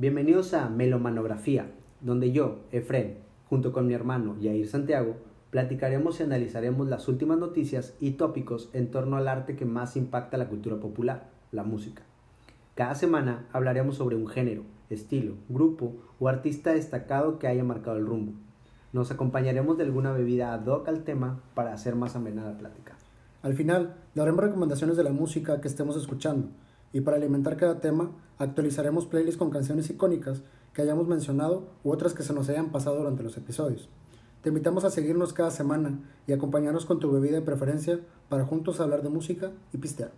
Bienvenidos a Melomanografía, donde yo, Efren, junto con mi hermano Yair Santiago, platicaremos y analizaremos las últimas noticias y tópicos en torno al arte que más impacta la cultura popular, la música. Cada semana hablaremos sobre un género, estilo, grupo o artista destacado que haya marcado el rumbo. Nos acompañaremos de alguna bebida ad hoc al tema para hacer más amena la plática. Al final, daremos recomendaciones de la música que estemos escuchando y para alimentar cada tema, actualizaremos playlists con canciones icónicas que hayamos mencionado u otras que se nos hayan pasado durante los episodios. Te invitamos a seguirnos cada semana y acompañarnos con tu bebida de preferencia para juntos hablar de música y pistear.